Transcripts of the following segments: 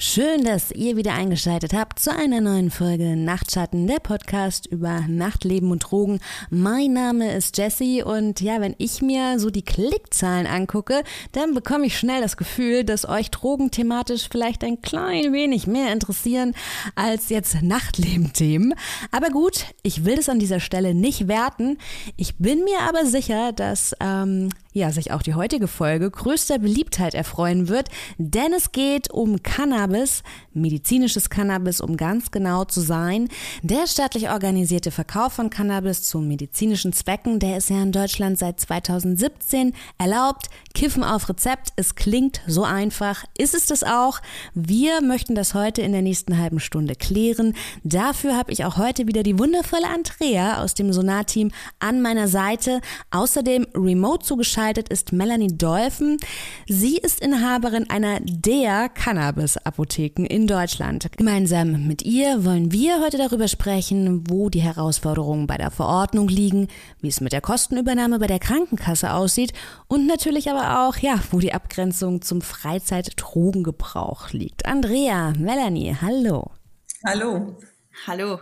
Schön, dass ihr wieder eingeschaltet habt zu einer neuen Folge Nachtschatten, der Podcast über Nachtleben und Drogen. Mein Name ist Jessie und ja, wenn ich mir so die Klickzahlen angucke, dann bekomme ich schnell das Gefühl, dass euch Drogen thematisch vielleicht ein klein wenig mehr interessieren als jetzt Nachtleben-Themen. Aber gut, ich will das an dieser Stelle nicht werten. Ich bin mir aber sicher, dass ähm, ja, sich auch die heutige Folge größter Beliebtheit erfreuen wird, denn es geht um Cannabis, medizinisches Cannabis, um ganz genau zu sein. Der staatlich organisierte Verkauf von Cannabis zu medizinischen Zwecken, der ist ja in Deutschland seit 2017 erlaubt. Kiffen auf Rezept, es klingt so einfach, ist es das auch. Wir möchten das heute in der nächsten halben Stunde klären. Dafür habe ich auch heute wieder die wundervolle Andrea aus dem Sonar-Team an meiner Seite. Außerdem remote zugeschaltet zugeschaltet ist Melanie Dolphin. Sie ist Inhaberin einer der Cannabis-Apotheken in Deutschland. Gemeinsam mit ihr wollen wir heute darüber sprechen, wo die Herausforderungen bei der Verordnung liegen, wie es mit der Kostenübernahme bei der Krankenkasse aussieht und natürlich aber auch, ja, wo die Abgrenzung zum Freizeit-Drogengebrauch liegt. Andrea, Melanie, hallo. Hallo. Hallo.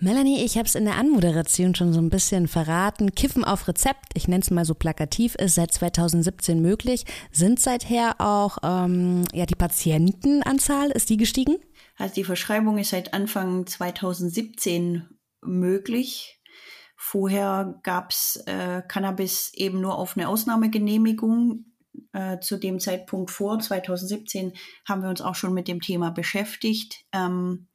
Melanie, ich habe es in der Anmoderation schon so ein bisschen verraten. Kiffen auf Rezept, ich nenne es mal so plakativ, ist seit 2017 möglich. Sind seither auch ähm, ja die Patientenanzahl, ist die gestiegen? Also die Verschreibung ist seit Anfang 2017 möglich. Vorher gab's äh, Cannabis eben nur auf eine Ausnahmegenehmigung. Äh, zu dem Zeitpunkt vor 2017 haben wir uns auch schon mit dem Thema beschäftigt. Ähm,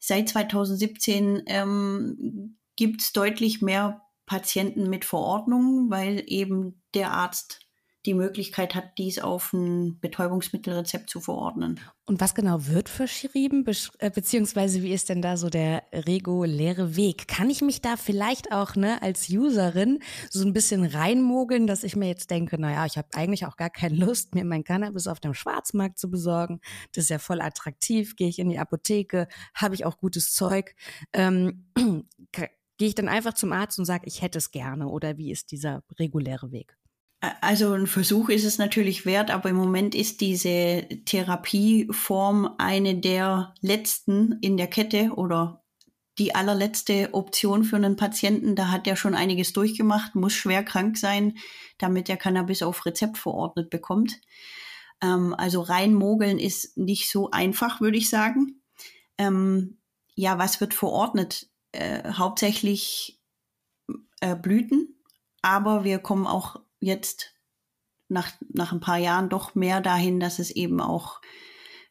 Seit 2017 ähm, gibt es deutlich mehr Patienten mit Verordnung, weil eben der Arzt die Möglichkeit hat, dies auf ein Betäubungsmittelrezept zu verordnen. Und was genau wird verschrieben, äh, beziehungsweise wie ist denn da so der reguläre Weg? Kann ich mich da vielleicht auch ne, als Userin so ein bisschen reinmogeln, dass ich mir jetzt denke, naja, ich habe eigentlich auch gar keine Lust, mir mein Cannabis auf dem Schwarzmarkt zu besorgen. Das ist ja voll attraktiv, gehe ich in die Apotheke, habe ich auch gutes Zeug. Ähm, gehe ich dann einfach zum Arzt und sage, ich hätte es gerne oder wie ist dieser reguläre Weg? Also ein Versuch ist es natürlich wert, aber im Moment ist diese Therapieform eine der letzten in der Kette oder die allerletzte Option für einen Patienten. Da hat er schon einiges durchgemacht, muss schwer krank sein, damit er Cannabis auf Rezept verordnet bekommt. Ähm, also rein mogeln ist nicht so einfach, würde ich sagen. Ähm, ja, was wird verordnet? Äh, hauptsächlich äh, Blüten, aber wir kommen auch jetzt nach, nach ein paar Jahren doch mehr dahin, dass es eben auch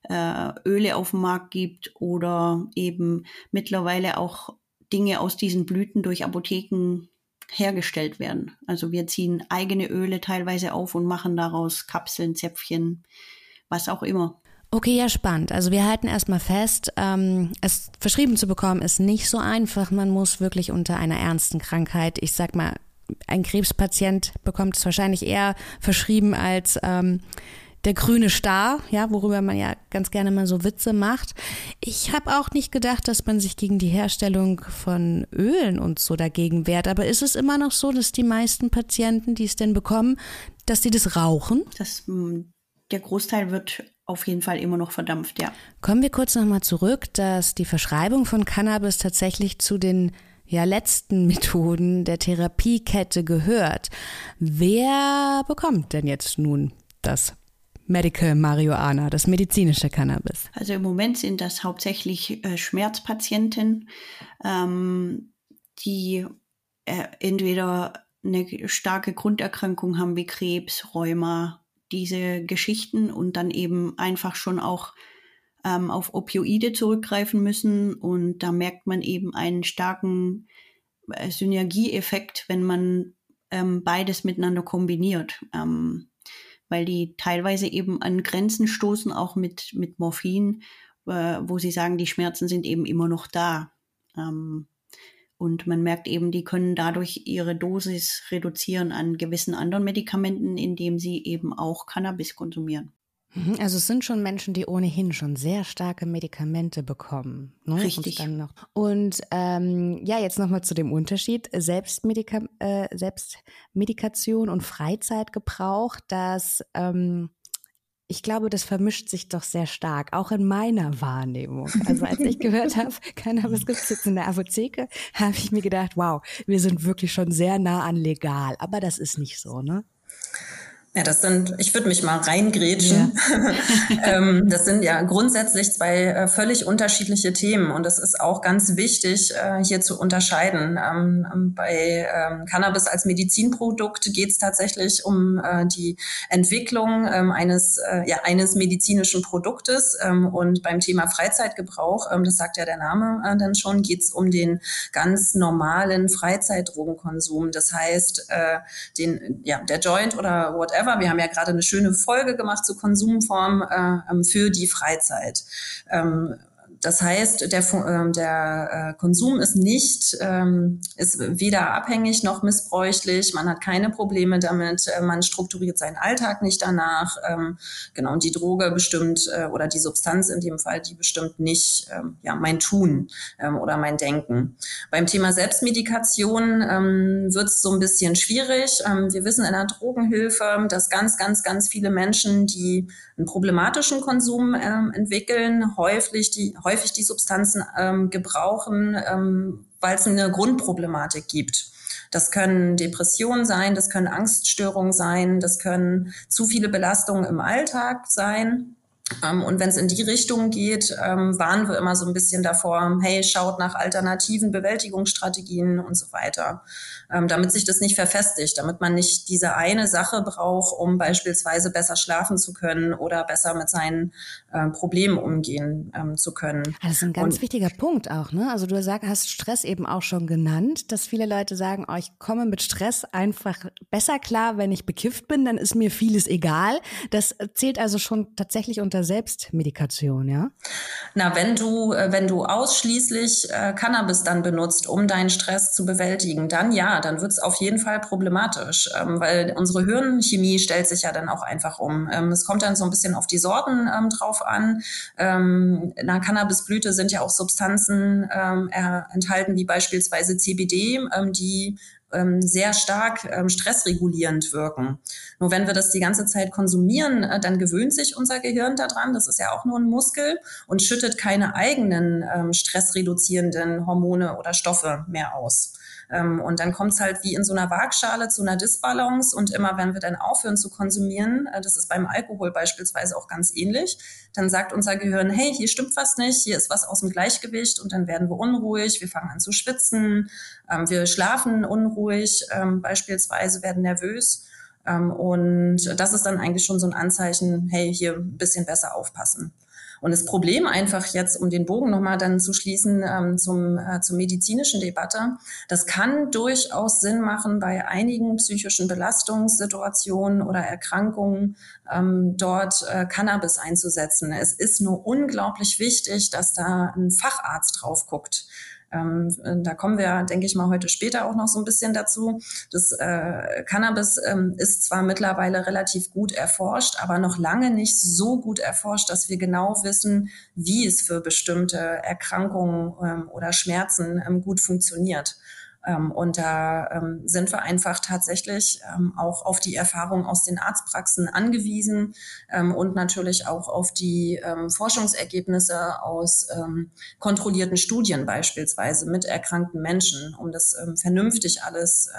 äh, Öle auf dem Markt gibt oder eben mittlerweile auch Dinge aus diesen Blüten durch Apotheken hergestellt werden. Also wir ziehen eigene Öle teilweise auf und machen daraus Kapseln, Zäpfchen, was auch immer. Okay, ja, spannend. Also wir halten erstmal fest, ähm, es verschrieben zu bekommen ist nicht so einfach. Man muss wirklich unter einer ernsten Krankheit, ich sag mal, ein Krebspatient bekommt es wahrscheinlich eher verschrieben als ähm, der grüne Star, ja, worüber man ja ganz gerne mal so Witze macht. Ich habe auch nicht gedacht, dass man sich gegen die Herstellung von Ölen und so dagegen wehrt. Aber ist es immer noch so, dass die meisten Patienten, die es denn bekommen, dass die das rauchen? Das, hm, der Großteil wird auf jeden Fall immer noch verdampft, ja. Kommen wir kurz nochmal zurück, dass die Verschreibung von Cannabis tatsächlich zu den ja, letzten Methoden der Therapiekette gehört. Wer bekommt denn jetzt nun das Medical Marihuana, das medizinische Cannabis? Also im Moment sind das hauptsächlich äh, Schmerzpatienten, ähm, die äh, entweder eine starke Grunderkrankung haben wie Krebs, Rheuma, diese Geschichten und dann eben einfach schon auch ähm, auf Opioide zurückgreifen müssen. Und da merkt man eben einen starken äh, Synergieeffekt, wenn man ähm, beides miteinander kombiniert. Ähm, weil die teilweise eben an Grenzen stoßen, auch mit, mit Morphin, äh, wo sie sagen, die Schmerzen sind eben immer noch da. Ähm, und man merkt eben, die können dadurch ihre Dosis reduzieren an gewissen anderen Medikamenten, indem sie eben auch Cannabis konsumieren. Mhm, also es sind schon Menschen, die ohnehin schon sehr starke Medikamente bekommen. Ne? Richtig. Und, und ähm, ja, jetzt nochmal zu dem Unterschied Selbstmedika äh, Selbstmedikation und Freizeitgebrauch, dass ähm, ich glaube, das vermischt sich doch sehr stark, auch in meiner Wahrnehmung. Also als ich gehört habe, Cannabis gibt es jetzt in der Apotheke, habe ich mir gedacht, wow, wir sind wirklich schon sehr nah an legal. Aber das ist nicht so, ne? Ja, das sind, ich würde mich mal reingrätschen. Ja. ähm, das sind ja grundsätzlich zwei äh, völlig unterschiedliche Themen und es ist auch ganz wichtig, äh, hier zu unterscheiden. Ähm, ähm bei Cannabis als Medizinprodukt geht es tatsächlich um äh, die Entwicklung eines, ja, eines medizinischen Produktes und beim Thema Freizeitgebrauch, das sagt ja der Name dann schon, geht es um den ganz normalen Freizeitdrogenkonsum. Das heißt, den, ja, der Joint oder whatever whatever. Wir haben ja gerade eine schöne Folge gemacht zu Konsumform äh, ähm, für die Freizeit. Ähm, das heißt, der, äh, der äh, Konsum ist nicht, ähm, ist weder abhängig noch missbräuchlich. Man hat keine Probleme damit. Äh, man strukturiert seinen Alltag nicht danach. Ähm, genau. Und die Droge bestimmt äh, oder die Substanz in dem Fall, die bestimmt nicht ähm, ja, mein Tun ähm, oder mein Denken. Beim Thema Selbstmedikation ähm, wird es so ein bisschen schwierig. Ähm, wir wissen in der Drogenhilfe, dass ganz, ganz, ganz viele Menschen, die einen problematischen Konsum ähm, entwickeln, häufig die, die Substanzen ähm, gebrauchen, ähm, weil es eine Grundproblematik gibt. Das können Depressionen sein, das können Angststörungen sein, das können zu viele Belastungen im Alltag sein. Ähm, und wenn es in die Richtung geht, ähm, warnen wir immer so ein bisschen davor, hey, schaut nach alternativen Bewältigungsstrategien und so weiter, ähm, damit sich das nicht verfestigt, damit man nicht diese eine Sache braucht, um beispielsweise besser schlafen zu können oder besser mit seinen Problemen umgehen zu können. Das ist ein ganz und, wichtiger Punkt auch, ne? Also du sag, hast Stress eben auch schon genannt, dass viele Leute sagen, oh, ich komme mit Stress einfach besser klar, wenn ich bekifft bin, dann ist mir vieles egal. Das zählt also schon tatsächlich unter Selbstmedikation, ja? Na, wenn du, äh, wenn du ausschließlich äh, Cannabis dann benutzt, um deinen Stress zu bewältigen, dann ja, dann wird es auf jeden Fall problematisch, ähm, weil unsere Hirnchemie stellt sich ja dann auch einfach um. Ähm, es kommt dann so ein bisschen auf die Sorten ähm, drauf an. Ähm, in Cannabisblüte sind ja auch Substanzen ähm, enthalten, wie beispielsweise CBD, ähm, die ähm, sehr stark ähm, stressregulierend wirken. Nur wenn wir das die ganze Zeit konsumieren, äh, dann gewöhnt sich unser Gehirn daran, das ist ja auch nur ein Muskel, und schüttet keine eigenen ähm, stressreduzierenden Hormone oder Stoffe mehr aus. Ähm, und dann kommt es halt wie in so einer Waagschale zu einer Disbalance. Und immer wenn wir dann aufhören zu konsumieren, äh, das ist beim Alkohol beispielsweise auch ganz ähnlich, dann sagt unser Gehirn, hey, hier stimmt was nicht, hier ist was aus dem Gleichgewicht und dann werden wir unruhig, wir fangen an zu schwitzen, ähm, wir schlafen unruhig, ähm, beispielsweise werden nervös. Ähm, und das ist dann eigentlich schon so ein Anzeichen, hey, hier ein bisschen besser aufpassen. Und das Problem einfach jetzt, um den Bogen nochmal dann zu schließen ähm, zum, äh, zur medizinischen Debatte, das kann durchaus Sinn machen bei einigen psychischen Belastungssituationen oder Erkrankungen, ähm, dort äh, Cannabis einzusetzen. Es ist nur unglaublich wichtig, dass da ein Facharzt drauf guckt. Ähm, da kommen wir, denke ich mal, heute später auch noch so ein bisschen dazu. Das äh, Cannabis ähm, ist zwar mittlerweile relativ gut erforscht, aber noch lange nicht so gut erforscht, dass wir genau wissen, wie es für bestimmte Erkrankungen ähm, oder Schmerzen ähm, gut funktioniert. Ähm, und da ähm, sind wir einfach tatsächlich ähm, auch auf die Erfahrung aus den Arztpraxen angewiesen ähm, und natürlich auch auf die ähm, Forschungsergebnisse aus ähm, kontrollierten Studien beispielsweise mit erkrankten Menschen, um das vernünftig alles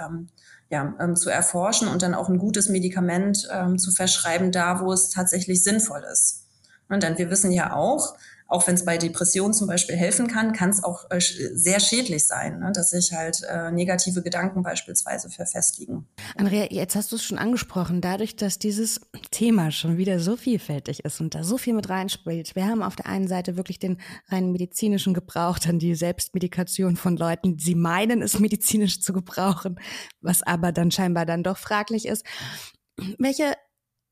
ja, zu erforschen und dann auch ein gutes Medikament zu verschreiben, da wo es tatsächlich sinnvoll ist. Und dann wir wissen ja auch, auch wenn es bei Depressionen zum Beispiel helfen kann, kann es auch äh, sehr schädlich sein, ne? dass sich halt äh, negative Gedanken beispielsweise verfestigen. Andrea, jetzt hast du es schon angesprochen, dadurch, dass dieses Thema schon wieder so vielfältig ist und da so viel mit reinspielt. Wir haben auf der einen Seite wirklich den rein medizinischen Gebrauch, dann die Selbstmedikation von Leuten, sie meinen, es medizinisch zu gebrauchen, was aber dann scheinbar dann doch fraglich ist. Welche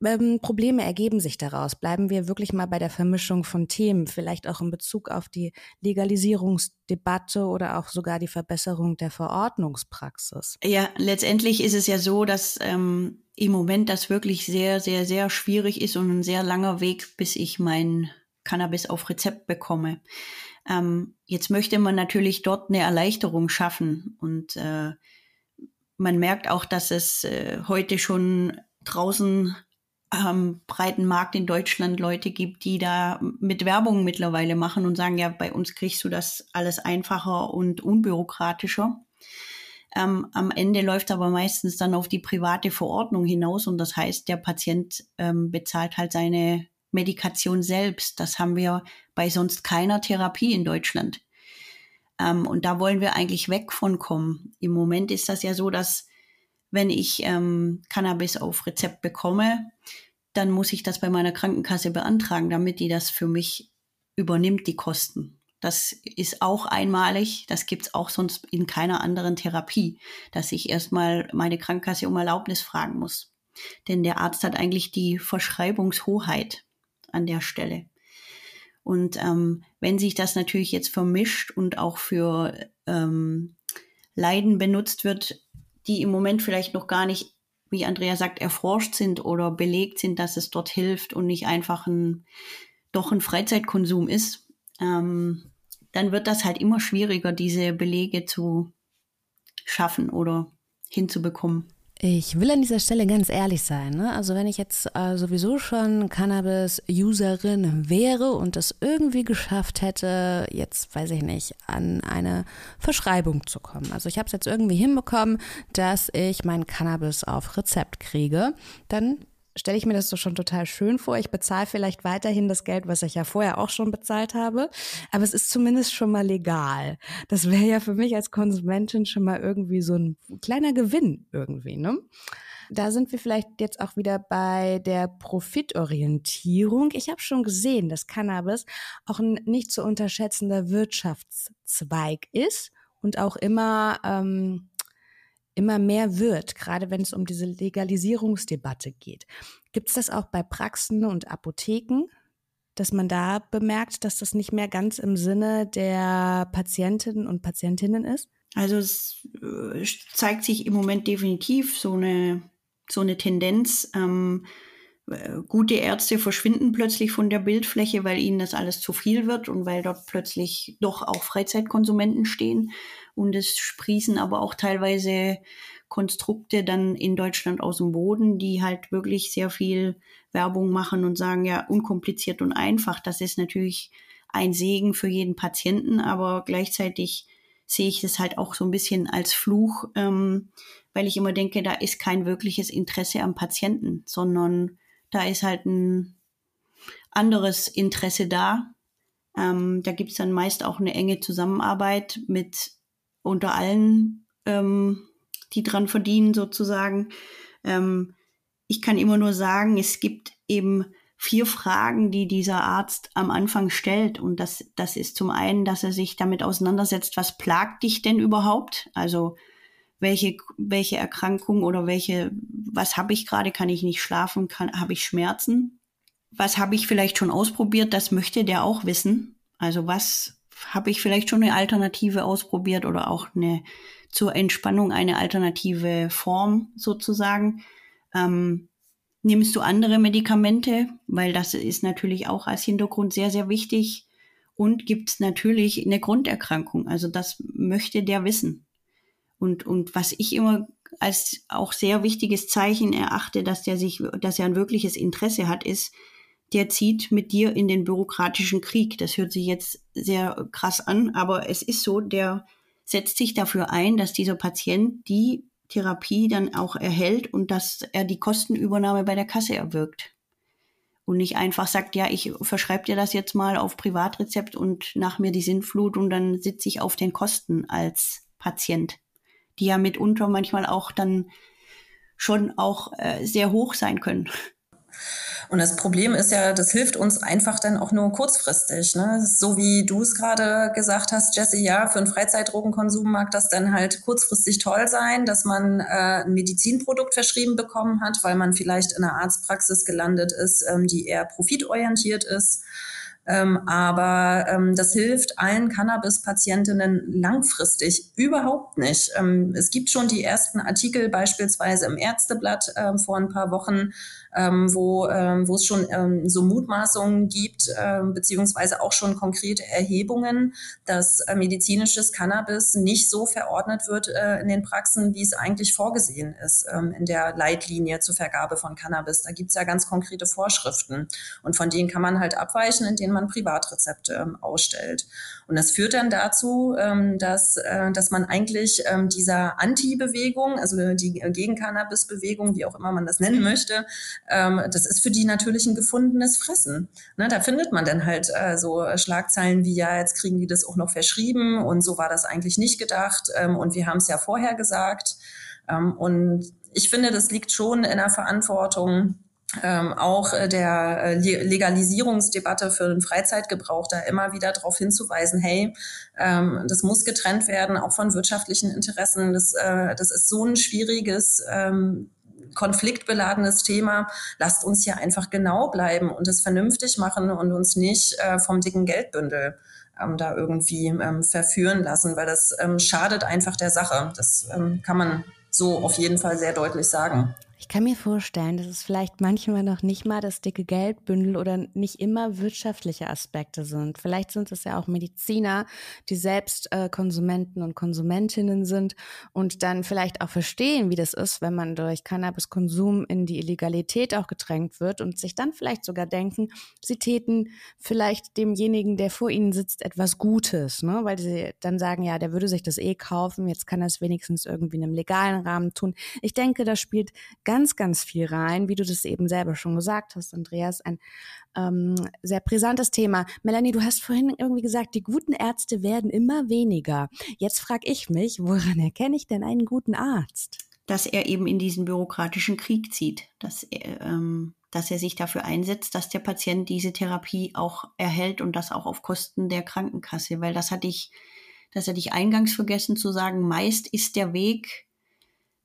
ähm, Probleme ergeben sich daraus? Bleiben wir wirklich mal bei der Vermischung von Themen, vielleicht auch in Bezug auf die Legalisierungsdebatte oder auch sogar die Verbesserung der Verordnungspraxis? Ja, letztendlich ist es ja so, dass ähm, im Moment das wirklich sehr, sehr, sehr schwierig ist und ein sehr langer Weg, bis ich mein Cannabis auf Rezept bekomme. Ähm, jetzt möchte man natürlich dort eine Erleichterung schaffen und äh, man merkt auch, dass es äh, heute schon draußen am breiten Markt in Deutschland Leute gibt, die da mit Werbung mittlerweile machen und sagen, ja, bei uns kriegst du das alles einfacher und unbürokratischer. Ähm, am Ende läuft aber meistens dann auf die private Verordnung hinaus und das heißt, der Patient ähm, bezahlt halt seine Medikation selbst. Das haben wir bei sonst keiner Therapie in Deutschland. Ähm, und da wollen wir eigentlich weg von kommen. Im Moment ist das ja so, dass wenn ich ähm, Cannabis auf Rezept bekomme, dann muss ich das bei meiner Krankenkasse beantragen, damit die das für mich übernimmt, die Kosten. Das ist auch einmalig, das gibt's auch sonst in keiner anderen Therapie, dass ich erstmal meine Krankenkasse um Erlaubnis fragen muss. Denn der Arzt hat eigentlich die Verschreibungshoheit an der Stelle. Und ähm, wenn sich das natürlich jetzt vermischt und auch für ähm, Leiden benutzt wird, die im Moment vielleicht noch gar nicht, wie Andrea sagt, erforscht sind oder belegt sind, dass es dort hilft und nicht einfach ein, doch ein Freizeitkonsum ist, ähm, dann wird das halt immer schwieriger, diese Belege zu schaffen oder hinzubekommen. Ich will an dieser Stelle ganz ehrlich sein. Ne? Also wenn ich jetzt äh, sowieso schon Cannabis-Userin wäre und es irgendwie geschafft hätte, jetzt weiß ich nicht, an eine Verschreibung zu kommen. Also ich habe es jetzt irgendwie hinbekommen, dass ich mein Cannabis auf Rezept kriege, dann stelle ich mir das so schon total schön vor. Ich bezahle vielleicht weiterhin das Geld, was ich ja vorher auch schon bezahlt habe, aber es ist zumindest schon mal legal. Das wäre ja für mich als Konsumentin schon mal irgendwie so ein kleiner Gewinn irgendwie, ne? Da sind wir vielleicht jetzt auch wieder bei der Profitorientierung. Ich habe schon gesehen, dass Cannabis auch ein nicht zu unterschätzender Wirtschaftszweig ist und auch immer ähm, immer mehr wird, gerade wenn es um diese Legalisierungsdebatte geht. Gibt es das auch bei Praxen und Apotheken, dass man da bemerkt, dass das nicht mehr ganz im Sinne der Patientinnen und Patientinnen ist? Also es äh, zeigt sich im Moment definitiv so eine, so eine Tendenz. Ähm, äh, gute Ärzte verschwinden plötzlich von der Bildfläche, weil ihnen das alles zu viel wird und weil dort plötzlich doch auch Freizeitkonsumenten stehen. Und es sprießen aber auch teilweise Konstrukte dann in Deutschland aus dem Boden, die halt wirklich sehr viel Werbung machen und sagen, ja, unkompliziert und einfach. Das ist natürlich ein Segen für jeden Patienten, aber gleichzeitig sehe ich es halt auch so ein bisschen als Fluch, ähm, weil ich immer denke, da ist kein wirkliches Interesse am Patienten, sondern da ist halt ein anderes Interesse da. Ähm, da gibt es dann meist auch eine enge Zusammenarbeit mit unter allen, ähm, die dran verdienen sozusagen. Ähm, ich kann immer nur sagen, es gibt eben vier Fragen, die dieser Arzt am Anfang stellt. Und das, das ist zum einen, dass er sich damit auseinandersetzt, was plagt dich denn überhaupt? Also welche, welche Erkrankung oder welche, was habe ich gerade, kann ich nicht schlafen, habe ich Schmerzen? Was habe ich vielleicht schon ausprobiert? Das möchte der auch wissen. Also was habe ich vielleicht schon eine Alternative ausprobiert oder auch eine zur Entspannung eine alternative Form sozusagen? Ähm, nimmst du andere Medikamente? Weil das ist natürlich auch als Hintergrund sehr, sehr wichtig. Und gibt es natürlich eine Grunderkrankung. Also das möchte der wissen. Und, und was ich immer als auch sehr wichtiges Zeichen erachte, dass der sich, dass er ein wirkliches Interesse hat, ist, der zieht mit dir in den bürokratischen Krieg. Das hört sich jetzt sehr krass an, aber es ist so, der setzt sich dafür ein, dass dieser Patient die Therapie dann auch erhält und dass er die Kostenübernahme bei der Kasse erwirkt. Und nicht einfach sagt, ja, ich verschreibe dir das jetzt mal auf Privatrezept und nach mir die Sinnflut und dann sitze ich auf den Kosten als Patient die ja mitunter manchmal auch dann schon auch äh, sehr hoch sein können. Und das Problem ist ja, das hilft uns einfach dann auch nur kurzfristig. Ne? So wie du es gerade gesagt hast, Jesse, ja, für einen Freizeitdrogenkonsum mag das dann halt kurzfristig toll sein, dass man äh, ein Medizinprodukt verschrieben bekommen hat, weil man vielleicht in einer Arztpraxis gelandet ist, ähm, die eher profitorientiert ist. Ähm, aber ähm, das hilft allen Cannabis-Patientinnen langfristig überhaupt nicht. Ähm, es gibt schon die ersten Artikel beispielsweise im Ärzteblatt äh, vor ein paar Wochen, ähm, wo, ähm, wo es schon ähm, so Mutmaßungen gibt, äh, beziehungsweise auch schon konkrete Erhebungen, dass äh, medizinisches Cannabis nicht so verordnet wird äh, in den Praxen, wie es eigentlich vorgesehen ist ähm, in der Leitlinie zur Vergabe von Cannabis. Da gibt es ja ganz konkrete Vorschriften und von denen kann man halt abweichen, indem man Privatrezepte ähm, ausstellt. Und das führt dann dazu, ähm, dass, äh, dass man eigentlich ähm, dieser Anti-Bewegung, also die Gegen-Cannabis-Bewegung, wie auch immer man das nennen möchte, ähm, das ist für die natürlich ein gefundenes Fressen. Ne, da findet man dann halt äh, so Schlagzeilen wie, ja, jetzt kriegen die das auch noch verschrieben und so war das eigentlich nicht gedacht und wir haben es ja vorher gesagt. Und ich finde, das liegt schon in der Verantwortung ähm, auch äh, der äh, Legalisierungsdebatte für den Freizeitgebrauch da immer wieder darauf hinzuweisen, hey, ähm, das muss getrennt werden, auch von wirtschaftlichen Interessen. Das, äh, das ist so ein schwieriges ähm, konfliktbeladenes Thema. Lasst uns hier einfach genau bleiben und es vernünftig machen und uns nicht äh, vom dicken Geldbündel ähm, da irgendwie ähm, verführen lassen, weil das ähm, schadet einfach der Sache. Das ähm, kann man so auf jeden Fall sehr deutlich sagen. Ich kann mir vorstellen, dass es vielleicht manchmal noch nicht mal das dicke Geldbündel oder nicht immer wirtschaftliche Aspekte sind. Vielleicht sind es ja auch Mediziner, die selbst äh, Konsumenten und Konsumentinnen sind und dann vielleicht auch verstehen, wie das ist, wenn man durch Cannabiskonsum in die Illegalität auch gedrängt wird und sich dann vielleicht sogar denken, sie täten vielleicht demjenigen, der vor ihnen sitzt, etwas Gutes, ne? weil sie dann sagen, ja, der würde sich das eh kaufen, jetzt kann er es wenigstens irgendwie in einem legalen Rahmen tun. Ich denke, das spielt ganz, ganz viel rein, wie du das eben selber schon gesagt hast, Andreas. Ein ähm, sehr brisantes Thema. Melanie, du hast vorhin irgendwie gesagt, die guten Ärzte werden immer weniger. Jetzt frage ich mich, woran erkenne ich denn einen guten Arzt? Dass er eben in diesen bürokratischen Krieg zieht, dass er, ähm, dass er sich dafür einsetzt, dass der Patient diese Therapie auch erhält und das auch auf Kosten der Krankenkasse, weil das hatte ich, das hatte ich eingangs vergessen zu sagen. Meist ist der Weg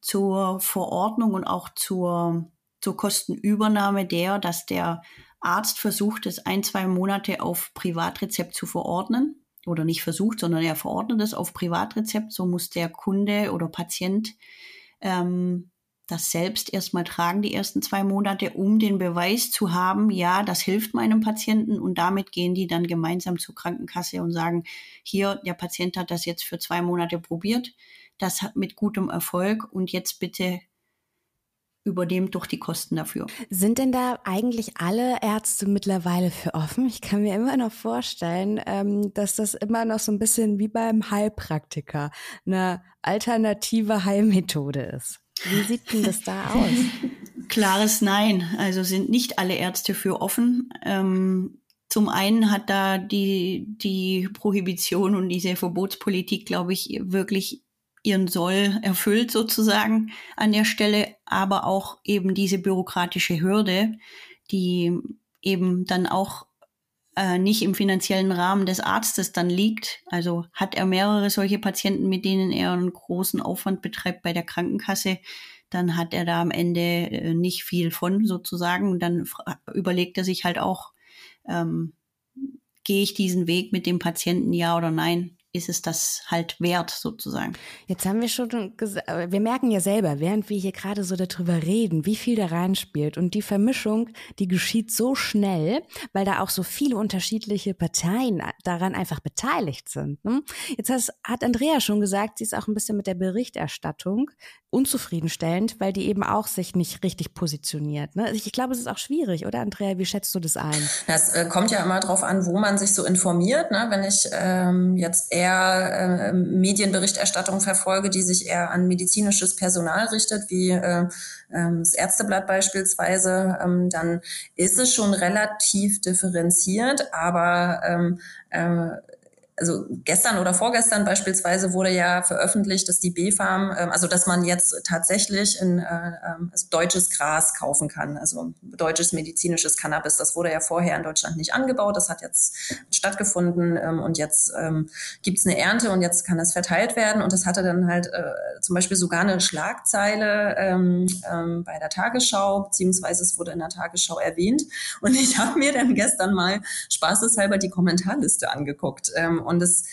zur Verordnung und auch zur, zur Kostenübernahme der, dass der Arzt versucht, es ein, zwei Monate auf Privatrezept zu verordnen. Oder nicht versucht, sondern er verordnet es auf Privatrezept. So muss der Kunde oder Patient ähm, das selbst erstmal tragen, die ersten zwei Monate, um den Beweis zu haben, ja, das hilft meinem Patienten. Und damit gehen die dann gemeinsam zur Krankenkasse und sagen, hier, der Patient hat das jetzt für zwei Monate probiert das hat mit gutem Erfolg und jetzt bitte übernehmt doch die Kosten dafür. Sind denn da eigentlich alle Ärzte mittlerweile für offen? Ich kann mir immer noch vorstellen, ähm, dass das immer noch so ein bisschen wie beim Heilpraktiker eine alternative Heilmethode ist. Wie sieht denn das da aus? Klares Nein. Also sind nicht alle Ärzte für offen. Ähm, zum einen hat da die, die Prohibition und diese Verbotspolitik, glaube ich, wirklich ihren Soll erfüllt sozusagen an der Stelle, aber auch eben diese bürokratische Hürde, die eben dann auch äh, nicht im finanziellen Rahmen des Arztes dann liegt. Also hat er mehrere solche Patienten, mit denen er einen großen Aufwand betreibt bei der Krankenkasse, dann hat er da am Ende äh, nicht viel von sozusagen. Und dann überlegt er sich halt auch, ähm, gehe ich diesen Weg mit dem Patienten, ja oder nein? Ist es das halt wert sozusagen. Jetzt haben wir schon gesagt, wir merken ja selber, während wir hier gerade so darüber reden, wie viel da reinspielt und die Vermischung, die geschieht so schnell, weil da auch so viele unterschiedliche Parteien daran einfach beteiligt sind. Ne? Jetzt hat Andrea schon gesagt, sie ist auch ein bisschen mit der Berichterstattung unzufriedenstellend, weil die eben auch sich nicht richtig positioniert. Ne? Ich glaube, es ist auch schwierig, oder Andrea? Wie schätzt du das ein? Das äh, kommt ja immer darauf an, wo man sich so informiert. Ne? Wenn ich ähm, jetzt eher äh, Medienberichterstattung verfolge, die sich eher an medizinisches Personal richtet, wie äh, das Ärzteblatt beispielsweise, ähm, dann ist es schon relativ differenziert, aber ähm, äh, also gestern oder vorgestern beispielsweise wurde ja veröffentlicht, dass die B-Farm, ähm, also dass man jetzt tatsächlich in äh, ähm, also deutsches Gras kaufen kann, also deutsches medizinisches Cannabis. Das wurde ja vorher in Deutschland nicht angebaut, das hat jetzt stattgefunden ähm, und jetzt ähm, gibt es eine Ernte und jetzt kann das verteilt werden. Und das hatte dann halt äh, zum Beispiel sogar eine Schlagzeile ähm, ähm, bei der Tagesschau, beziehungsweise es wurde in der Tagesschau erwähnt. Und ich habe mir dann gestern mal spaßeshalber die Kommentarliste angeguckt. Und es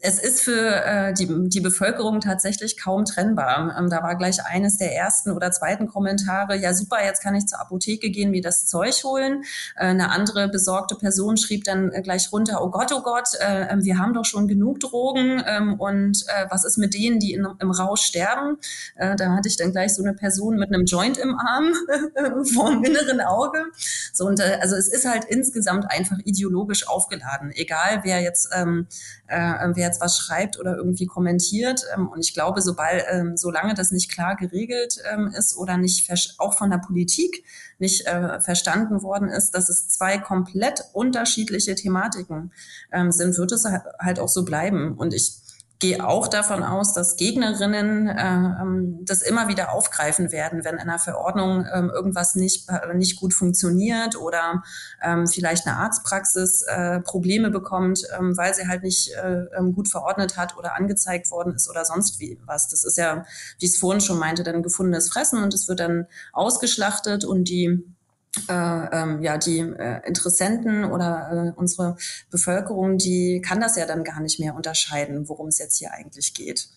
es ist für äh, die, die Bevölkerung tatsächlich kaum trennbar. Ähm, da war gleich eines der ersten oder zweiten Kommentare, ja super, jetzt kann ich zur Apotheke gehen, mir das Zeug holen. Äh, eine andere besorgte Person schrieb dann gleich runter, oh Gott, oh Gott, äh, ähm, wir haben doch schon genug Drogen ähm, und äh, was ist mit denen, die in, im Rausch sterben? Äh, da hatte ich dann gleich so eine Person mit einem Joint im Arm vom inneren Auge. So, und, äh, also es ist halt insgesamt einfach ideologisch aufgeladen, egal wer jetzt ähm, äh, wer jetzt was schreibt oder irgendwie kommentiert. Ähm, und ich glaube, sobald, ähm, solange das nicht klar geregelt ähm, ist oder nicht auch von der Politik nicht äh, verstanden worden ist, dass es zwei komplett unterschiedliche Thematiken ähm, sind, wird es halt auch so bleiben. Und ich gehe auch davon aus, dass Gegnerinnen äh, ähm, das immer wieder aufgreifen werden, wenn in einer Verordnung ähm, irgendwas nicht, äh, nicht gut funktioniert oder ähm, vielleicht eine Arztpraxis äh, Probleme bekommt, ähm, weil sie halt nicht äh, ähm, gut verordnet hat oder angezeigt worden ist oder sonst wie was. Das ist ja, wie es vorhin schon meinte, dann gefundenes Fressen und es wird dann ausgeschlachtet und die äh, ähm, ja die äh, Interessenten oder äh, unsere Bevölkerung, die kann das ja dann gar nicht mehr unterscheiden, worum es jetzt hier eigentlich geht.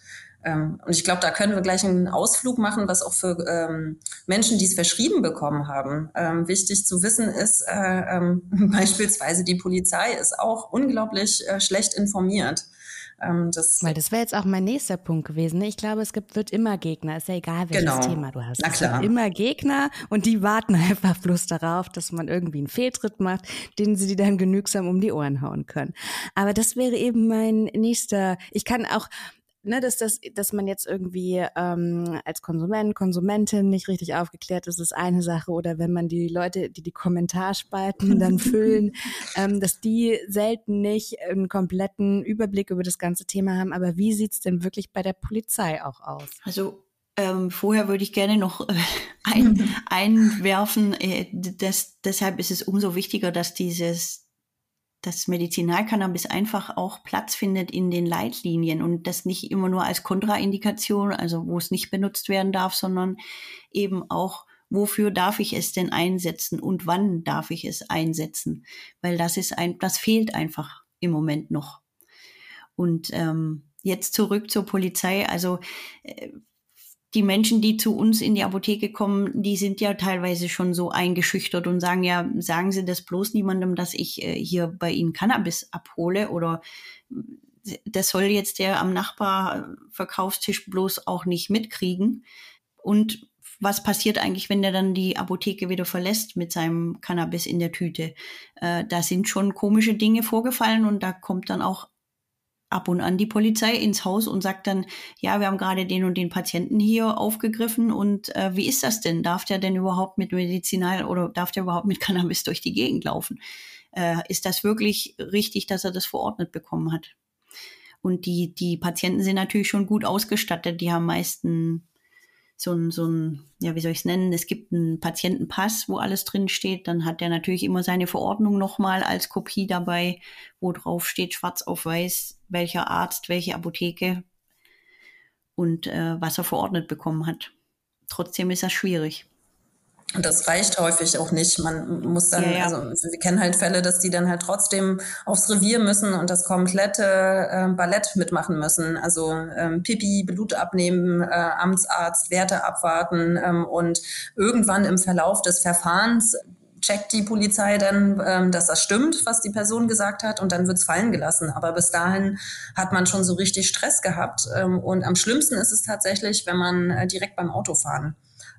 Ähm, und ich glaube, da können wir gleich einen Ausflug machen, was auch für ähm, Menschen, die es verschrieben bekommen haben, ähm, wichtig zu wissen ist, äh, ähm, beispielsweise die Polizei ist auch unglaublich äh, schlecht informiert. Ähm, das Weil das wäre jetzt auch mein nächster Punkt gewesen. Ne? Ich glaube, es gibt, wird immer Gegner. Ist ja egal, welches genau. Thema du hast. Na klar. Es gibt immer Gegner und die warten einfach bloß darauf, dass man irgendwie einen Fehltritt macht, den sie dann genügsam um die Ohren hauen können. Aber das wäre eben mein nächster. Ich kann auch ne, dass, das, dass man jetzt irgendwie ähm, als Konsument, Konsumentin nicht richtig aufgeklärt ist, ist eine Sache. Oder wenn man die Leute, die die Kommentarspalten dann füllen, ähm, dass die selten nicht einen kompletten Überblick über das ganze Thema haben. Aber wie sieht's denn wirklich bei der Polizei auch aus? Also ähm, vorher würde ich gerne noch äh, ein, einwerfen, äh, dass, deshalb ist es umso wichtiger, dass dieses dass Medizinalcannabis einfach auch Platz findet in den Leitlinien und das nicht immer nur als Kontraindikation, also wo es nicht benutzt werden darf, sondern eben auch, wofür darf ich es denn einsetzen und wann darf ich es einsetzen? Weil das ist ein, das fehlt einfach im Moment noch. Und ähm, jetzt zurück zur Polizei. Also äh, die Menschen, die zu uns in die Apotheke kommen, die sind ja teilweise schon so eingeschüchtert und sagen ja, sagen Sie das bloß niemandem, dass ich äh, hier bei Ihnen Cannabis abhole oder das soll jetzt der am Nachbarverkaufstisch bloß auch nicht mitkriegen. Und was passiert eigentlich, wenn der dann die Apotheke wieder verlässt mit seinem Cannabis in der Tüte? Äh, da sind schon komische Dinge vorgefallen und da kommt dann auch ab und an die Polizei ins Haus und sagt dann, ja, wir haben gerade den und den Patienten hier aufgegriffen und äh, wie ist das denn? Darf der denn überhaupt mit Medizinal oder darf der überhaupt mit Cannabis durch die Gegend laufen? Äh, ist das wirklich richtig, dass er das verordnet bekommen hat? Und die, die Patienten sind natürlich schon gut ausgestattet. Die haben meisten so ein, so ein, ja, wie soll ich es nennen? Es gibt einen Patientenpass, wo alles drin steht. Dann hat er natürlich immer seine Verordnung nochmal als Kopie dabei, wo drauf steht, schwarz auf weiß, welcher Arzt, welche Apotheke und äh, was er verordnet bekommen hat. Trotzdem ist das schwierig. Und das reicht häufig auch nicht. Man muss dann, ja, ja. also wir kennen halt Fälle, dass die dann halt trotzdem aufs Revier müssen und das komplette äh, Ballett mitmachen müssen. Also ähm, Pipi, Blut abnehmen, äh, Amtsarzt, Werte abwarten ähm, und irgendwann im Verlauf des Verfahrens checkt die Polizei dann, ähm, dass das stimmt, was die Person gesagt hat, und dann wird's fallen gelassen. Aber bis dahin hat man schon so richtig Stress gehabt. Ähm, und am schlimmsten ist es tatsächlich, wenn man äh, direkt beim Autofahren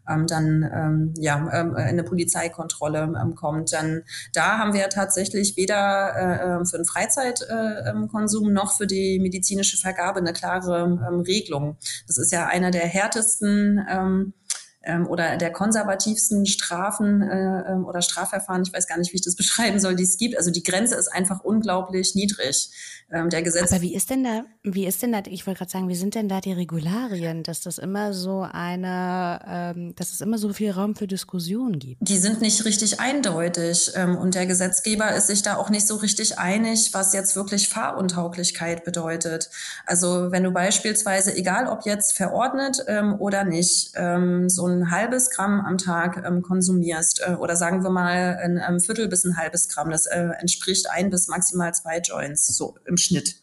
ähm, dann ähm, ja ähm, eine Polizeikontrolle ähm, kommt. Dann da haben wir tatsächlich weder äh, ähm, für den Freizeitkonsum äh, ähm, noch für die medizinische Vergabe eine klare ähm, Regelung. Das ist ja einer der härtesten ähm, ähm, oder der konservativsten Strafen äh, ähm, oder Strafverfahren, ich weiß gar nicht, wie ich das beschreiben soll, die es gibt. Also die Grenze ist einfach unglaublich niedrig. Ähm, der Gesetz. Aber wie ist denn da, wie ist denn da, ich wollte gerade sagen, wie sind denn da die Regularien, dass das immer so eine, ähm, dass es immer so viel Raum für Diskussion gibt? Die sind nicht richtig eindeutig ähm, und der Gesetzgeber ist sich da auch nicht so richtig einig, was jetzt wirklich Fahruntauglichkeit bedeutet. Also wenn du beispielsweise, egal ob jetzt verordnet ähm, oder nicht, ähm, so ein halbes Gramm am Tag ähm, konsumierst äh, oder sagen wir mal ein, ein, Viertel bis ein halbes Gramm, das äh, entspricht ein bis maximal zwei Joints so im Schnitt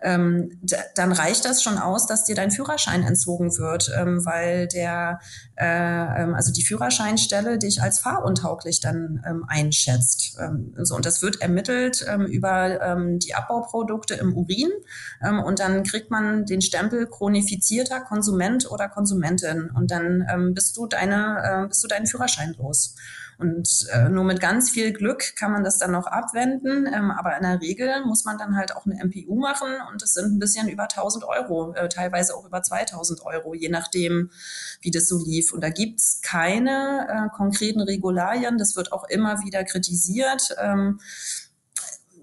ähm, dann reicht das schon aus, dass dir dein Führerschein entzogen wird, ähm, weil der, äh, ähm, also die Führerscheinstelle dich als fahruntauglich dann ähm, einschätzt. Ähm, so, und das wird ermittelt ähm, über die Abbauprodukte im Urin und dann kriegt man den Stempel chronifizierter Konsument oder Konsumentin und dann bist du deine, äh, bist du deinen Führerschein los. Und äh, nur mit ganz viel Glück kann man das dann noch abwenden. Ähm, aber in der Regel muss man dann halt auch eine MPU machen und es sind ein bisschen über 1000 Euro, äh, teilweise auch über 2000 Euro, je nachdem, wie das so lief. Und da gibt's keine äh, konkreten Regularien. Das wird auch immer wieder kritisiert. Ähm,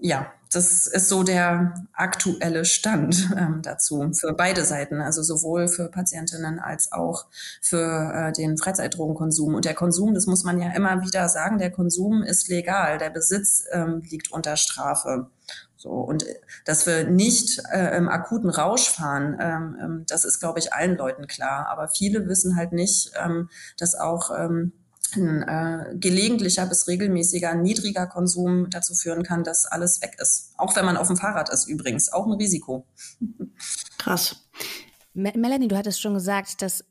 ja, das ist so der aktuelle Stand ähm, dazu für beide Seiten, also sowohl für Patientinnen als auch für äh, den Freizeitdrogenkonsum. Und der Konsum, das muss man ja immer wieder sagen, der Konsum ist legal, der Besitz ähm, liegt unter Strafe. So, und dass wir nicht äh, im akuten Rausch fahren, ähm, ähm das ist, glaube ich, allen Leuten klar. Aber viele wissen halt nicht, ähm, dass auch ähm, ein äh, gelegentlicher bis regelmäßiger niedriger Konsum dazu führen kann, dass alles weg ist. Auch wenn man auf dem Fahrrad ist übrigens. Auch ein Risiko. Krass. Melanie, du hattest schon gesagt, dass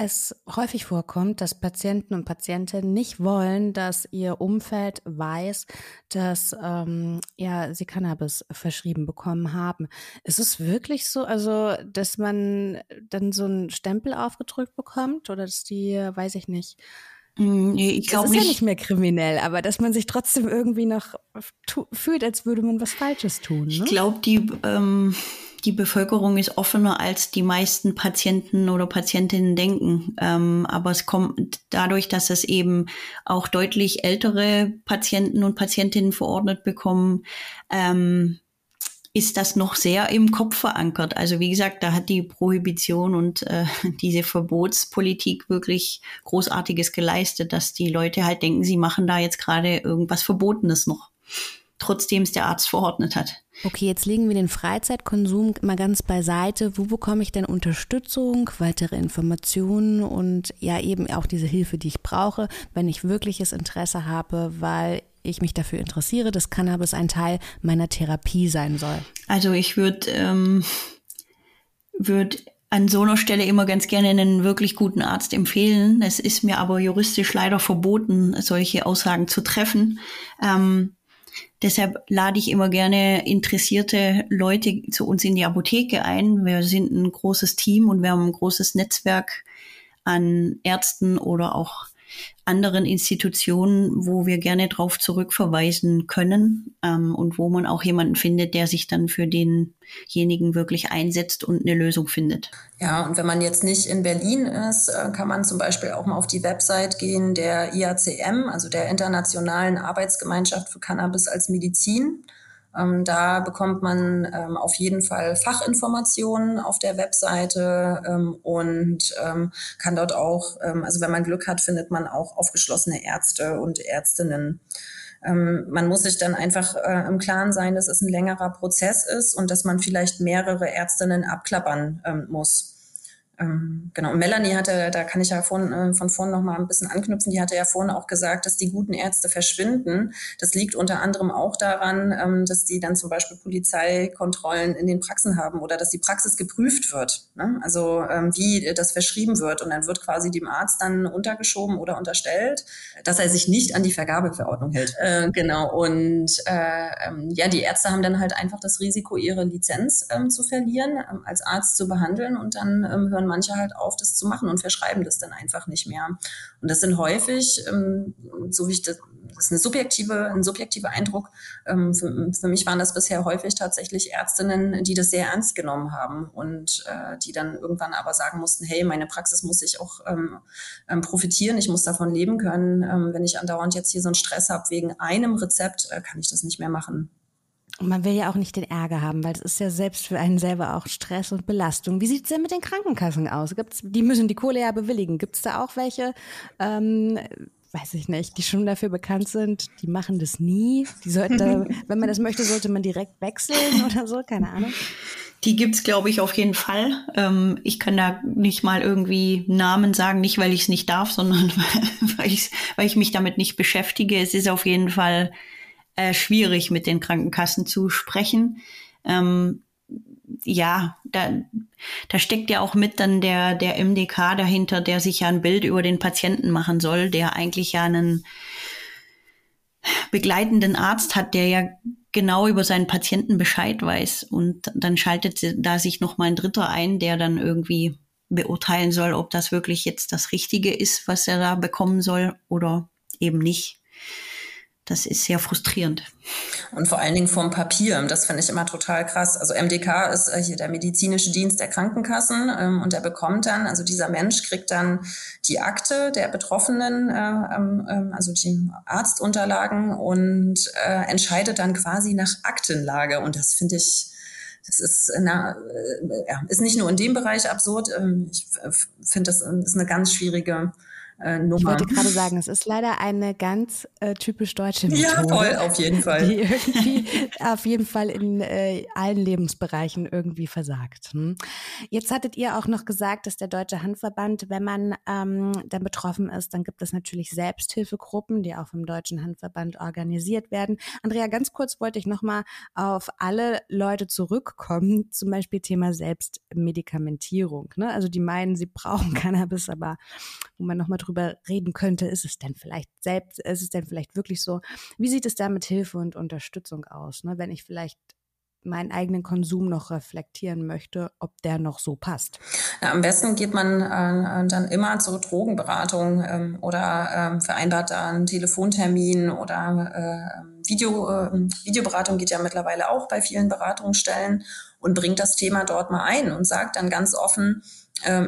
es häufig vorkommt, dass Patienten und Patientinnen nicht wollen, dass ihr Umfeld weiß, dass ähm, ja, sie Cannabis verschrieben bekommen haben. Ist es wirklich so, also dass man dann so einen Stempel aufgedrückt bekommt oder dass die, weiß ich nicht, nee, ich glaube nicht. Das ist ja nicht mehr kriminell, aber dass man sich trotzdem irgendwie noch fühlt, als würde man was Falsches tun. Ne? Ich glaube, die, ähm, die Bevölkerung ist offener, als die meisten Patienten oder Patientinnen denken. Ähm, aber es kommt dadurch, dass es eben auch deutlich ältere Patienten und Patientinnen verordnet bekommen, ähm, ist das noch sehr im Kopf verankert. Also wie gesagt, da hat die Prohibition und äh, diese Verbotspolitik wirklich Großartiges geleistet, dass die Leute halt denken, sie machen da jetzt gerade irgendwas Verbotenes noch, trotzdem es der Arzt verordnet hat. Okay, jetzt legen wir den Freizeitkonsum mal ganz beiseite. Wo bekomme ich denn Unterstützung, weitere Informationen und ja eben auch diese Hilfe, die ich brauche, wenn ich wirkliches Interesse habe, weil ich mich dafür interessiere, dass Cannabis ein Teil meiner Therapie sein soll? Also ich würde ähm, würd an so einer Stelle immer ganz gerne einen wirklich guten Arzt empfehlen. Es ist mir aber juristisch leider verboten, solche Aussagen zu treffen. Ähm, deshalb lade ich immer gerne interessierte Leute zu uns in die Apotheke ein. Wir sind ein großes Team und wir haben ein großes Netzwerk an Ärzten oder auch anderen Institutionen, wo wir gerne darauf zurückverweisen können ähm, und wo man auch jemanden findet, der sich dann für denjenigen wirklich einsetzt und eine Lösung findet. Ja, und wenn man jetzt nicht in Berlin ist, äh, kann man zum Beispiel auch mal auf die Website gehen der IACM, also der Internationalen Arbeitsgemeinschaft für Cannabis als Medizin. Ähm, da bekommt man ähm, auf jeden Fall Fachinformationen auf der Webseite ähm, und ähm, kann dort auch, ähm, also wenn man Glück hat, findet man auch aufgeschlossene Ärzte und Ärztinnen. Ähm, man muss sich dann einfach äh, im Klaren sein, dass es ein längerer Prozess ist und dass man vielleicht mehrere Ärztinnen abklappern muss. Ähm, genau, Melanie hatte, da kann ich ja von, äh, von vorn noch mal ein bisschen anknüpfen, die hatte ja vorhin auch gesagt, dass die guten Ärzte verschwinden. Das liegt unter anderem auch daran, ähm, dass die dann zum Beispiel Polizeikontrollen in den Praxen haben oder dass die Praxis geprüft wird. Ne? Also ähm, wie das verschrieben wird und dann wird quasi dem Arzt dann untergeschoben oder unterstellt, dass er sich nicht an die Vergabeverordnung hält. Äh, genau, und äh, ähm, ja, die Ärzte haben dann halt einfach das Risiko, ihre Lizenz ähm, zu verlieren, ähm, als Arzt zu behandeln und dann hören hören manche halt auf, das zu machen und verschreiben das dann einfach nicht mehr. Und das sind häufig, ähm, so wie ich das, das ist eine subjektive, ein subjektiver Eindruck. Ähm, für, für, mich waren das bisher häufig tatsächlich Ärztinnen, die das sehr ernst genommen haben und äh, die dann irgendwann aber sagen mussten, hey, meine Praxis muss sich auch ähm, ähm, profitieren, ich muss davon leben können. Ähm, wenn ich andauernd jetzt hier so einen Stress habe wegen einem Rezept, äh, kann ich das nicht mehr machen. Und man will ja auch nicht den Ärger haben, weil es ist ja selbst für einen selber auch Stress und Belastung. Wie sieht es denn mit den Krankenkassen aus? Gibt's, die müssen die Kohle ja bewilligen. Gibt es da auch welche, ähm, weiß ich nicht, die schon dafür bekannt sind, die machen das nie. Die sollten da, wenn man das möchte, sollte man direkt wechseln oder so, keine Ahnung. Die gibt's, glaube ich, auf jeden Fall. Ähm, ich kann da nicht mal irgendwie Namen sagen, nicht weil ich es nicht darf, sondern weil, ich, weil ich mich damit nicht beschäftige. Es ist auf jeden Fall äh, schwierig, mit den Krankenkassen zu sprechen. Ähm, ja, da, da steckt ja auch mit dann der, der MDK dahinter, der sich ja ein Bild über den Patienten machen soll, der eigentlich ja einen begleitenden Arzt hat, der ja genau über seinen Patienten Bescheid weiß. Und dann schaltet da sich noch mal ein Dritter ein, der dann irgendwie beurteilen soll, ob das wirklich jetzt das Richtige ist, was er da bekommen soll oder eben nicht das ist sehr frustrierend. Und vor allen Dingen vom Papier, das finde ich immer total krass. Also MDK ist äh, hier der medizinische Dienst der Krankenkassen ähm, und der bekommt dann, also dieser Mensch kriegt dann die Akte der Betroffenen, äh, ähm, also die Arztunterlagen und äh, entscheidet dann quasi nach Aktenlage. Und das finde ich, das ist, na, äh, ja, ist nicht nur in dem Bereich absurd. Ähm, ich finde, das ist eine ganz schwierige äh, Nummer. Ich wollte gerade sagen, es ist leider eine ganz äh, typisch deutsche Methode. Ja, voll, auf jeden Fall. Die irgendwie auf jeden Fall in äh, allen Lebensbereichen irgendwie versagt. Hm? Jetzt hattet ihr auch noch gesagt, dass der Deutsche Handverband, wenn man ähm, dann betroffen ist, dann gibt es natürlich Selbsthilfegruppen, die auch vom Deutschen Handverband organisiert werden. Andrea, ganz kurz wollte ich nochmal auf alle Leute zurückkommen, zum Beispiel Thema Selbstmedikamentierung. Ne? Also die meinen, sie brauchen Cannabis, aber wo man nochmal drüber reden könnte, ist es denn vielleicht selbst, ist es denn vielleicht wirklich so? Wie sieht es da mit Hilfe und Unterstützung aus, ne? wenn ich vielleicht meinen eigenen Konsum noch reflektieren möchte, ob der noch so passt. Ja, am besten geht man äh, dann immer zur Drogenberatung ähm, oder ähm, vereinbart da einen Telefontermin oder äh, Video, äh, Videoberatung geht ja mittlerweile auch bei vielen Beratungsstellen und bringt das Thema dort mal ein und sagt dann ganz offen,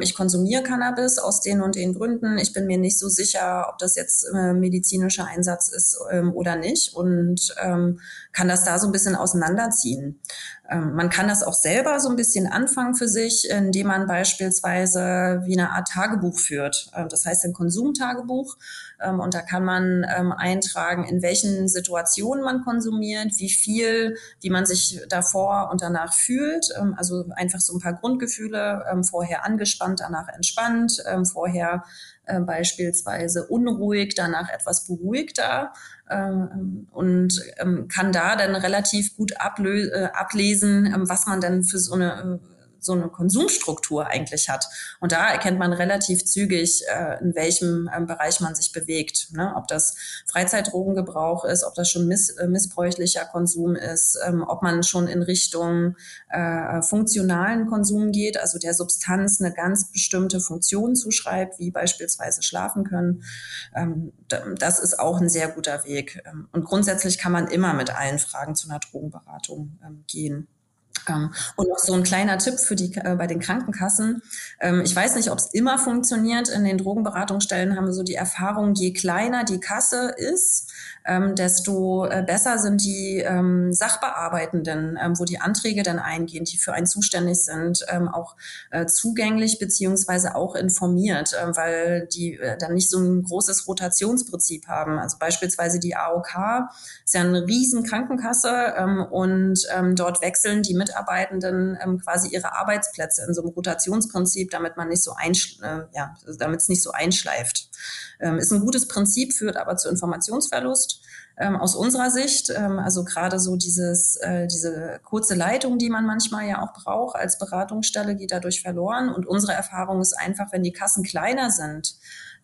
ich konsumiere Cannabis aus den und den Gründen. Ich bin mir nicht so sicher, ob das jetzt äh, medizinischer Einsatz ist ähm, oder nicht und ähm, kann das da so ein bisschen auseinanderziehen. Ähm, man kann das auch selber so ein bisschen anfangen für sich, indem man beispielsweise wie eine Art Tagebuch führt. Ähm, das heißt ein Konsumtagebuch. Ähm, und da kann man eintragen, in welchen Situationen man konsumiert, wie viel, wie man sich davor und danach fühlt. Also einfach so ein paar Grundgefühle, vorher angespannt, danach entspannt, vorher äh, beispielsweise unruhig, danach etwas beruhigter ähm, und ähm, kann da dann relativ gut äh, ablesen, ähm, was man denn für so eine äh, so eine Konsumstruktur eigentlich hat. Und da erkennt man relativ zügig, äh, in welchem ähm, Bereich man sich bewegt. Ne? Ob das Freizeitdrogengebrauch ist, ob das schon miss äh, missbräuchlicher Konsum ist, ähm, ob man schon in Richtung äh, funktionalen Konsum geht, also der Substanz eine ganz bestimmte Funktion zuschreibt, wie beispielsweise schlafen können. Ähm, das ist auch ein sehr guter Weg. Ähm, und grundsätzlich kann man immer mit allen Fragen zu einer Drogenberatung ähm, gehen. Ähm, und noch so ein kleiner Tipp für die äh, bei den Krankenkassen. Ähm, ich weiß nicht, ob es immer funktioniert. In den Drogenberatungsstellen haben wir so die Erfahrung, je kleiner die Kasse ist, ähm, desto äh, besser sind die ähm, Sachbearbeitenden, ähm, wo die Anträge dann eingehen, die für einen zuständig sind, ähm, auch äh, zugänglich beziehungsweise auch informiert, äh, weil die äh, dann nicht so ein großes Rotationsprinzip haben. Also beispielsweise die AOK ist ja eine riesen Krankenkasse ähm, und ähm, dort wechseln die Mitarbeitenden ähm, quasi ihre Arbeitsplätze in so einem Rotationsprinzip, damit man nicht so einsch äh, ja, damit es nicht so einschleift. Ähm, ist ein gutes Prinzip, führt aber zu Informationsverlust. Ähm, aus unserer Sicht, ähm, also gerade so dieses, äh, diese kurze Leitung, die man manchmal ja auch braucht als Beratungsstelle, geht dadurch verloren. Und unsere Erfahrung ist einfach, wenn die Kassen kleiner sind,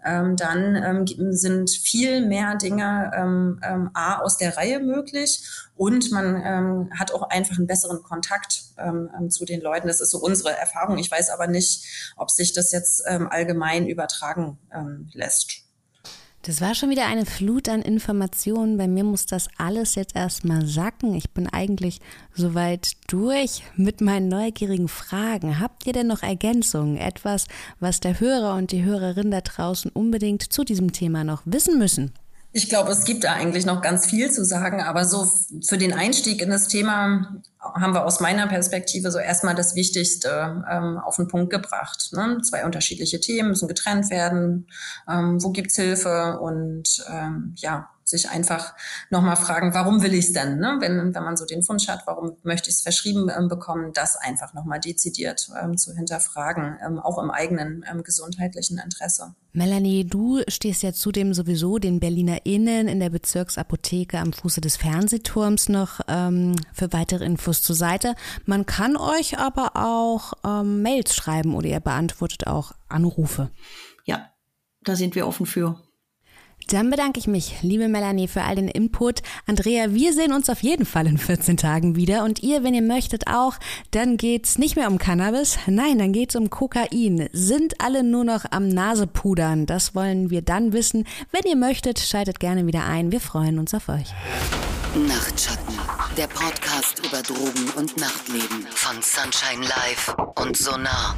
ähm, dann ähm, sind viel mehr Dinge ähm, ähm, A aus der Reihe möglich und man ähm, hat auch einfach einen besseren Kontakt ähm, ähm, zu den Leuten. Das ist so unsere Erfahrung. Ich weiß aber nicht, ob sich das jetzt ähm, allgemein übertragen ähm, lässt. Das war schon wieder eine Flut an Informationen. Bei mir muss das alles jetzt erstmal sacken. Ich bin eigentlich soweit durch mit meinen neugierigen Fragen. Habt ihr denn noch Ergänzungen? Etwas, was der Hörer und die Hörerin da draußen unbedingt zu diesem Thema noch wissen müssen? Ich glaube, es gibt da eigentlich noch ganz viel zu sagen, aber so für den Einstieg in das Thema haben wir aus meiner Perspektive so erstmal das Wichtigste ähm, auf den Punkt gebracht. Ne? Zwei unterschiedliche Themen müssen getrennt werden. Ähm, wo gibt's Hilfe? Und ähm, ja, sich einfach nochmal fragen, warum will ich es denn? Ne? Wenn, wenn man so den Wunsch hat, warum möchte ich es verschrieben ähm, bekommen, das einfach nochmal dezidiert ähm, zu hinterfragen, ähm, auch im eigenen ähm, gesundheitlichen Interesse. Melanie, du stehst ja zudem sowieso den BerlinerInnen in der Bezirksapotheke am Fuße des Fernsehturms noch ähm, für weitere Infos zur Seite. Man kann euch aber auch ähm, Mails schreiben oder ihr beantwortet auch Anrufe. Ja, da sind wir offen für. Dann bedanke ich mich, liebe Melanie, für all den Input. Andrea, wir sehen uns auf jeden Fall in 14 Tagen wieder. Und ihr, wenn ihr möchtet, auch. Dann geht's nicht mehr um Cannabis. Nein, dann geht's um Kokain. Sind alle nur noch am Nasepudern? Das wollen wir dann wissen. Wenn ihr möchtet, schaltet gerne wieder ein. Wir freuen uns auf euch. Nachtschatten, der Podcast über Drogen und Nachtleben von Sunshine Live und Sonar.